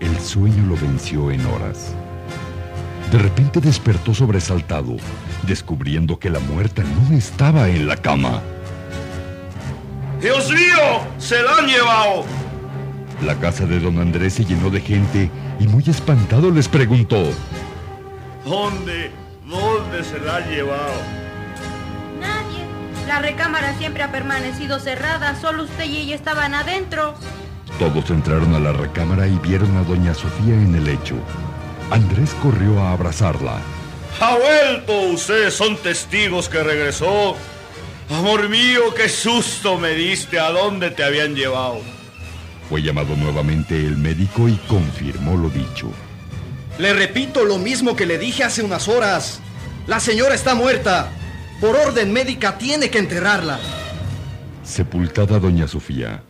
Speaker 12: el sueño lo venció en horas. De repente despertó sobresaltado, descubriendo que la muerta no estaba en la cama.
Speaker 26: ¡Dios mío! ¡Se la han llevado!
Speaker 12: La casa de don Andrés se llenó de gente y muy espantado les preguntó.
Speaker 26: ¿Dónde? ¿Dónde se la han llevado?
Speaker 16: Nadie. La recámara siempre ha permanecido cerrada. Solo usted y ella estaban adentro.
Speaker 12: Todos entraron a la recámara y vieron a doña Sofía en el lecho. Andrés corrió a abrazarla.
Speaker 26: ¡Ha vuelto! Ustedes son testigos que regresó. Amor mío, qué susto me diste. ¿A dónde te habían llevado?
Speaker 12: Fue llamado nuevamente el médico y confirmó lo dicho.
Speaker 24: Le repito lo mismo que le dije hace unas horas. La señora está muerta. Por orden médica tiene que enterrarla.
Speaker 12: Sepultada doña Sofía,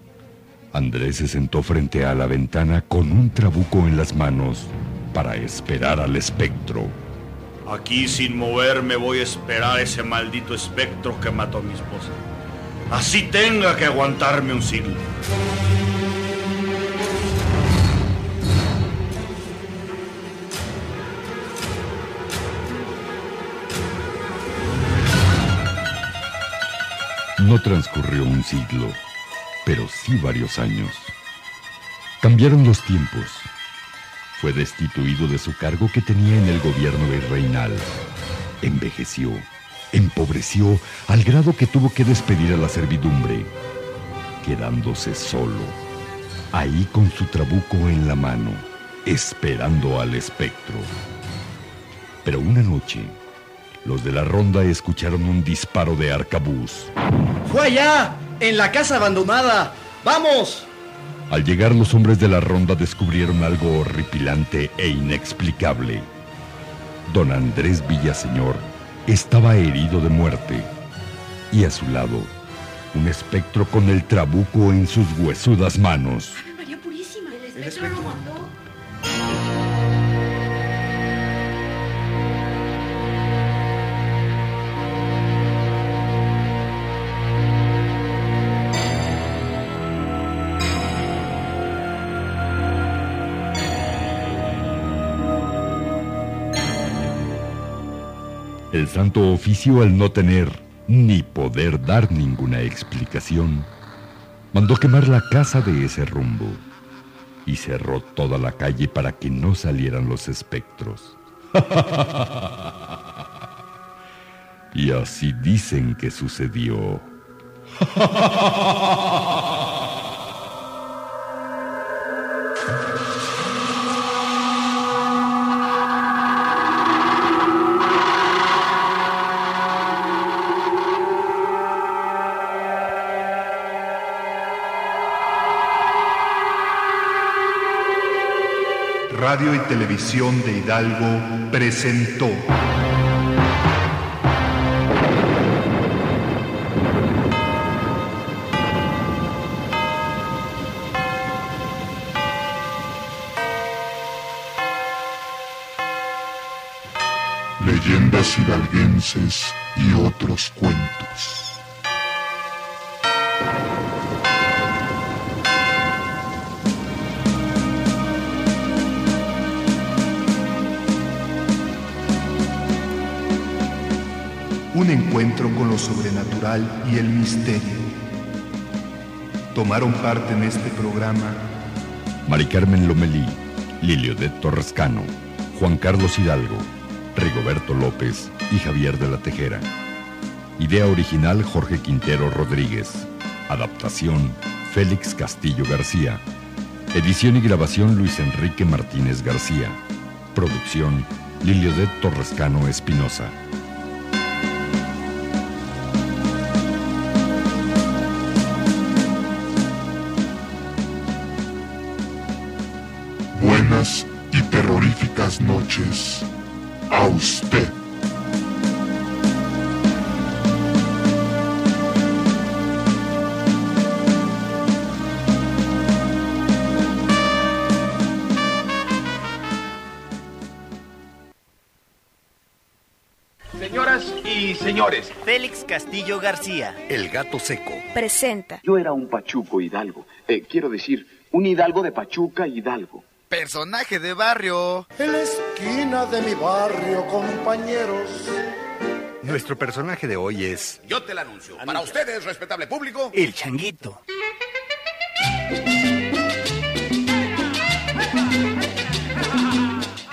Speaker 12: Andrés se sentó frente a la ventana con un trabuco en las manos para esperar al espectro.
Speaker 26: Aquí sin moverme voy a esperar ese maldito espectro que mató a mi esposa. Así tenga que aguantarme un siglo.
Speaker 12: No transcurrió un siglo, pero sí varios años. Cambiaron los tiempos. Fue destituido de su cargo que tenía en el gobierno virreinal. Envejeció, empobreció al grado que tuvo que despedir a la servidumbre, quedándose solo, ahí con su trabuco en la mano, esperando al espectro. Pero una noche, los de la ronda escucharon un disparo de arcabuz.
Speaker 24: ¡Fue allá! ¡En la casa abandonada! ¡Vamos!
Speaker 12: Al llegar los hombres de la ronda descubrieron algo horripilante e inexplicable. Don Andrés Villaseñor estaba herido de muerte y a su lado un espectro con el trabuco en sus huesudas manos.
Speaker 28: María Purísima, el
Speaker 24: El espectro.
Speaker 12: El Santo Oficio, al no tener ni poder dar ninguna explicación, mandó quemar la casa de ese rumbo y cerró toda la calle para que no salieran los espectros. *laughs* y así dicen que sucedió. *laughs*
Speaker 21: Radio y Televisión de Hidalgo presentó
Speaker 27: Leyendas hidalguenses y otros cuentos.
Speaker 21: Un encuentro con lo sobrenatural y el misterio. Tomaron parte en este programa
Speaker 12: Mari Carmen Lomelí, Lilio de Torrescano, Juan Carlos Hidalgo, Rigoberto López y Javier de la Tejera. Idea original Jorge Quintero Rodríguez. Adaptación Félix Castillo García. Edición y grabación Luis Enrique Martínez García. Producción Lilio de Torrescano Espinosa.
Speaker 27: Noches a usted.
Speaker 29: Señoras y señores,
Speaker 19: Félix Castillo García.
Speaker 2: El gato seco.
Speaker 20: Presenta.
Speaker 13: Yo era un pachuco hidalgo. Eh, quiero decir, un hidalgo de Pachuca Hidalgo.
Speaker 2: Personaje de barrio.
Speaker 14: En la esquina de mi barrio, compañeros.
Speaker 2: Nuestro personaje de hoy es
Speaker 10: Yo te lo anuncio. Para ustedes, respetable público.
Speaker 19: El changuito.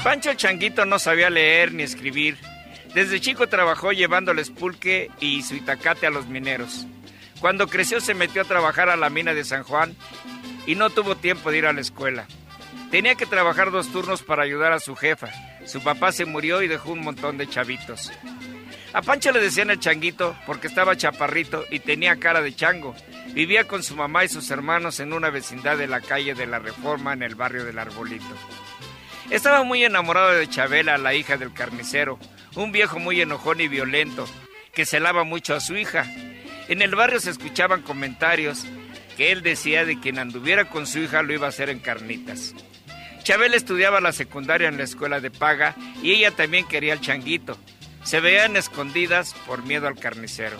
Speaker 9: Pancho el Changuito no sabía leer ni escribir. Desde chico trabajó llevando el espulque y su itacate a los mineros. Cuando creció se metió a trabajar a la mina de San Juan y no tuvo tiempo de ir a la escuela. Tenía que trabajar dos turnos para ayudar a su jefa. Su papá se murió y dejó un montón de chavitos. A Pancho le decían el changuito porque estaba chaparrito y tenía cara de chango. Vivía con su mamá y sus hermanos en una vecindad de la calle de la Reforma en el barrio del Arbolito. Estaba muy enamorado de Chabela, la hija del carnicero, un viejo muy enojón y violento, que celaba mucho a su hija. En el barrio se escuchaban comentarios que él decía de quien anduviera con su hija lo iba a hacer en carnitas. Chabela estudiaba la secundaria en la escuela de paga y ella también quería al changuito. Se veían escondidas por miedo al carnicero.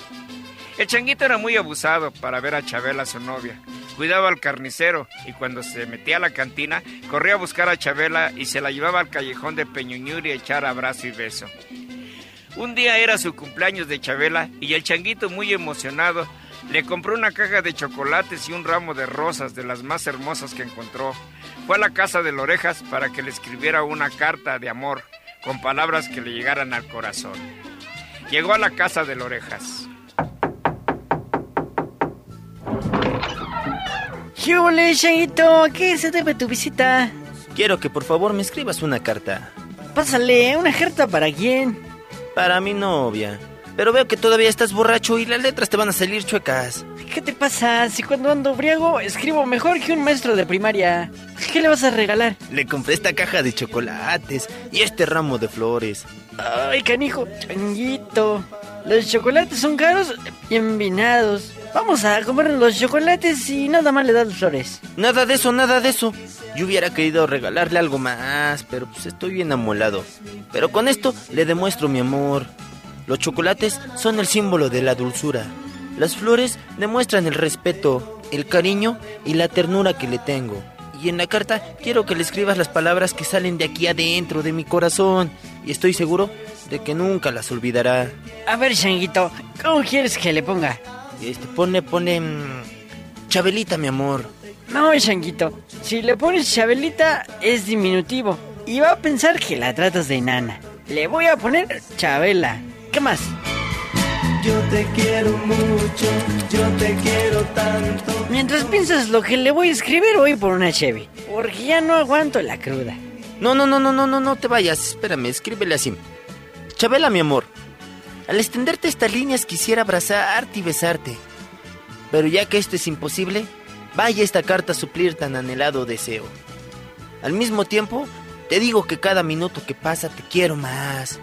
Speaker 9: El changuito era muy abusado para ver a Chabela, su novia. Cuidaba al carnicero y cuando se metía a la cantina, corría a buscar a Chabela y se la llevaba al callejón de Peñuñur y a echar abrazo y beso. Un día era su cumpleaños de Chabela y el changuito, muy emocionado, le compró una caja de chocolates y un ramo de rosas de las más hermosas que encontró. Fue a la casa de Lorejas para que le escribiera una carta de amor con palabras que le llegaran al corazón. Llegó a la casa de Lorejas.
Speaker 11: ¿Qué ole, changuito? ¿Qué se debe tu visita?
Speaker 19: Quiero que por favor me escribas una carta.
Speaker 11: Pásale, ¿una carta para quién?
Speaker 19: Para mi novia. Pero veo que todavía estás borracho y las letras te van a salir chuecas.
Speaker 11: ¿Qué te pasa? Si cuando ando briago escribo mejor que un maestro de primaria. ¿Qué le vas a regalar?
Speaker 19: Le compré esta caja de chocolates y este ramo de flores.
Speaker 11: Ay, canijo, changuito. Los chocolates son caros y envinados. Vamos a comer los chocolates y nada más le das flores.
Speaker 19: Nada de eso, nada de eso. Yo hubiera querido regalarle algo más, pero pues estoy bien amolado. Pero con esto le demuestro mi amor. Los chocolates son el símbolo de la dulzura. Las flores demuestran el respeto, el cariño y la ternura que le tengo. Y en la carta quiero que le escribas las palabras que salen de aquí adentro de mi corazón. Y estoy seguro de que nunca las olvidará.
Speaker 11: A ver, changuito, ¿cómo quieres que le ponga?
Speaker 19: Este, pone, pone... mm, Chabelita, mi amor.
Speaker 11: No, changuito, si le pones Chabelita es diminutivo y va a pensar que la tratas de nana. Le voy a poner Chabela. ¿Qué más?
Speaker 30: Yo te quiero mucho, yo te quiero tanto.
Speaker 11: Mientras piensas lo que le voy a escribir, voy por una Chevy. Porque ya no aguanto la cruda.
Speaker 19: No, no, no, no, no, no, no te vayas. Espérame, escríbele así. Chabela, mi amor. Al extenderte estas líneas quisiera abrazarte y besarte. Pero ya que esto es imposible, vaya esta carta a suplir tan anhelado deseo. Al mismo tiempo, te digo que cada minuto que pasa te quiero más.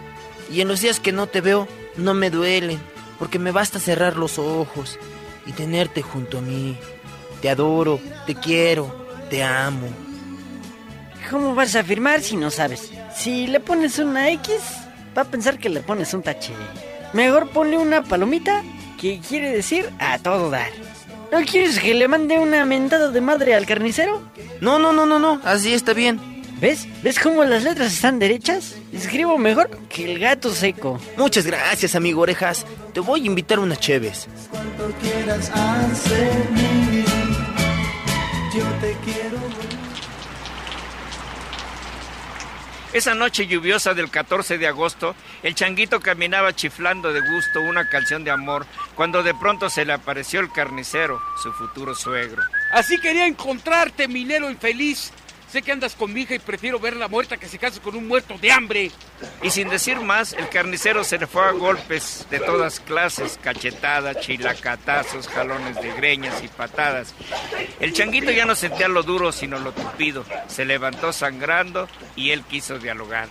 Speaker 19: Y en los días que no te veo, no me duelen, porque me basta cerrar los ojos y tenerte junto a mí. Te adoro, te quiero, te amo.
Speaker 11: ¿Cómo vas a firmar si no sabes? Si le pones una X, va a pensar que le pones un tache. Mejor ponle una palomita que quiere decir a todo dar. ¿No quieres que le mande una mentada de madre al carnicero?
Speaker 19: No, no, no, no, no, así está bien.
Speaker 11: ¿Ves? ¿Ves cómo las letras están derechas? Escribo mejor que el gato seco.
Speaker 19: Muchas gracias, amigo Orejas. Te voy a invitar unas cheves.
Speaker 30: Cuanto quieras hacer mí, yo te quiero
Speaker 9: Esa noche lluviosa del 14 de agosto, el changuito caminaba chiflando de gusto una canción de amor cuando de pronto se le apareció el carnicero, su futuro suegro.
Speaker 31: Así quería encontrarte, minero infeliz. Sé que andas con mi hija y prefiero verla muerta que se case con un muerto de hambre.
Speaker 9: Y sin decir más, el carnicero se le fue a golpes de todas clases, cachetadas, chilacatazos, jalones de greñas y patadas. El changuito ya no sentía lo duro, sino lo tupido. Se levantó sangrando y él quiso dialogar.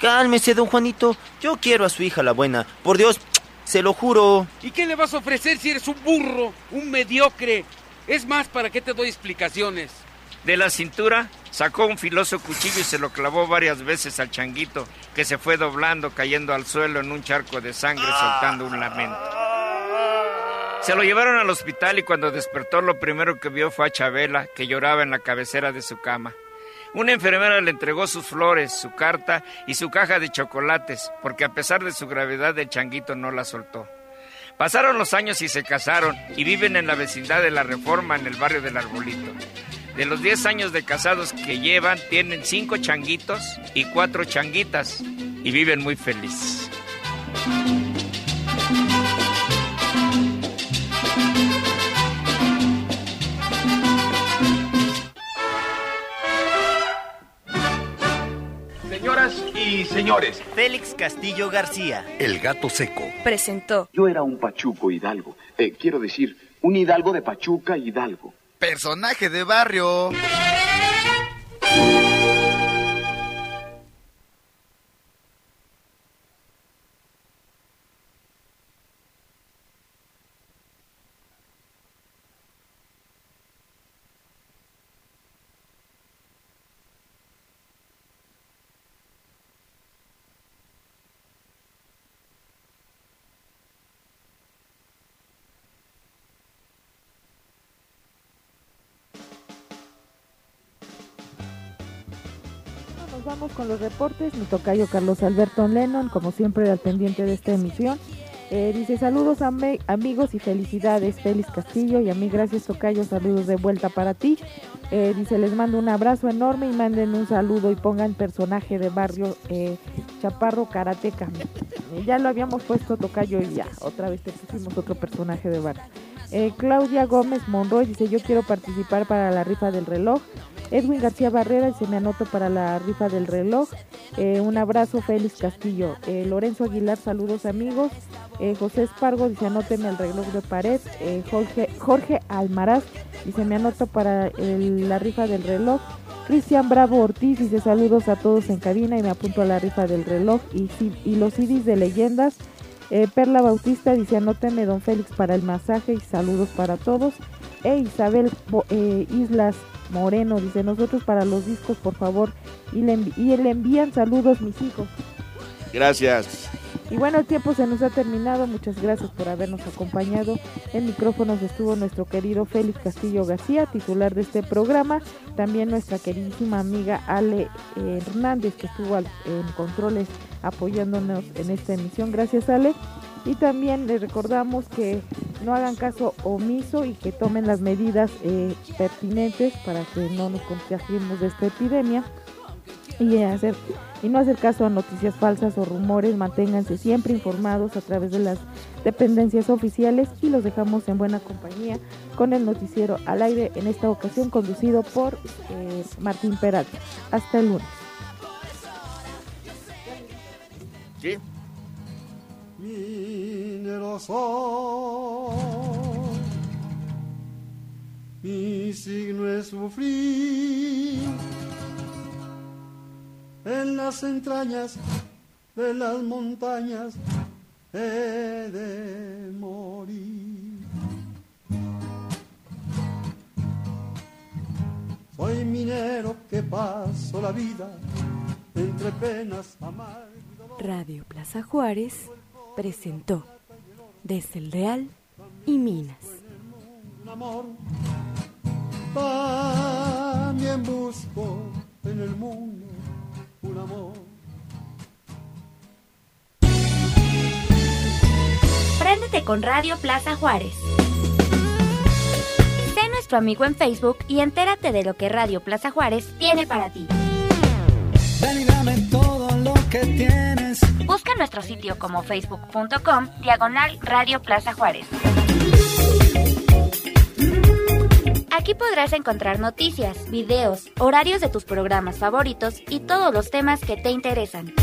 Speaker 19: Cálmese, don Juanito. Yo quiero a su hija la buena. Por Dios, se lo juro.
Speaker 31: ¿Y qué le vas a ofrecer si eres un burro, un mediocre? Es más, ¿para qué te doy explicaciones?
Speaker 9: De la cintura sacó un filoso cuchillo y se lo clavó varias veces al changuito, que se fue doblando, cayendo al suelo en un charco de sangre, soltando un lamento. Se lo llevaron al hospital y cuando despertó lo primero que vio fue a Chabela, que lloraba en la cabecera de su cama. Una enfermera le entregó sus flores, su carta y su caja de chocolates, porque a pesar de su gravedad el changuito no la soltó. Pasaron los años y se casaron y viven en la vecindad de la Reforma en el barrio del Arbolito. De los 10 años de casados que llevan, tienen 5 changuitos y 4 changuitas y viven muy felices.
Speaker 10: Señoras y señores,
Speaker 19: Félix Castillo García.
Speaker 2: El gato seco.
Speaker 20: Presentó.
Speaker 13: Yo era un Pachuco Hidalgo. Eh, quiero decir, un Hidalgo de Pachuca Hidalgo.
Speaker 2: Personaje de barrio.
Speaker 7: Vamos con los reportes. Mi tocayo Carlos Alberto Lennon, como siempre, al pendiente de esta emisión. Eh, dice saludos ami- amigos y felicidades, Félix Castillo. Y a mí, gracias tocayo, saludos de vuelta para ti. Eh, dice les mando un abrazo enorme y manden un saludo y pongan personaje de barrio eh, Chaparro Karateca. Ya lo habíamos puesto tocayo y ya, otra vez te pusimos otro personaje de barrio. Claudia Gómez Monroy dice yo quiero participar para la rifa del reloj. Edwin García Barrera dice me anoto para la rifa del reloj. Eh, un abrazo Félix Castillo. Eh, Lorenzo Aguilar, saludos amigos. Eh, José Espargo dice anóteme al reloj de pared. Jorge, Jorge Almaraz dice me anoto para el- la rifa del reloj. Cristian Bravo Ortiz dice saludos a todos en cabina y me apunto a la rifa del reloj. Y, y los CDs de leyendas. Perla Bautista dice anóteme don Félix para el masaje y saludos para todos. E Isabel Islas Moreno dice nosotros para los discos por favor y le, envían saludos mis hijos.
Speaker 9: Gracias.
Speaker 7: Y bueno, el tiempo se nos ha terminado. Muchas gracias por habernos acompañado. En micrófonos estuvo nuestro querido Félix Castillo García, titular de este programa. También nuestra queridísima amiga Ale Hernández, que estuvo en controles apoyándonos en esta emisión. Gracias, Ale. Y también les recordamos que no hagan caso omiso y que tomen las medidas eh, pertinentes para que no nos contagiemos de esta epidemia. Y hacer y no hacer caso a noticias falsas o rumores, manténganse siempre informados a través de las dependencias oficiales y los dejamos en buena compañía con el noticiero al aire, en esta ocasión conducido por eh, Martín Peralta. Hasta el lunes.
Speaker 6: ¿Sí?
Speaker 3: Mi signo es sufrir en las entrañas de las montañas he de morir. Soy minero que paso la vida entre penas amargas.
Speaker 1: Radio Plaza Juárez presentó Desde el Real y Minas.
Speaker 3: Un amor también busco en el mundo un amor.
Speaker 32: Préndete con Radio Plaza Juárez. Sé nuestro amigo en Facebook y entérate de lo que Radio Plaza Juárez tiene para ti.
Speaker 3: Ven y dame todo lo que tienes.
Speaker 32: Busca nuestro sitio como facebook.com diagonal Radio Plaza Juárez. Aquí podrás encontrar noticias, videos, horarios de tus programas favoritos y todos los temas que te interesan.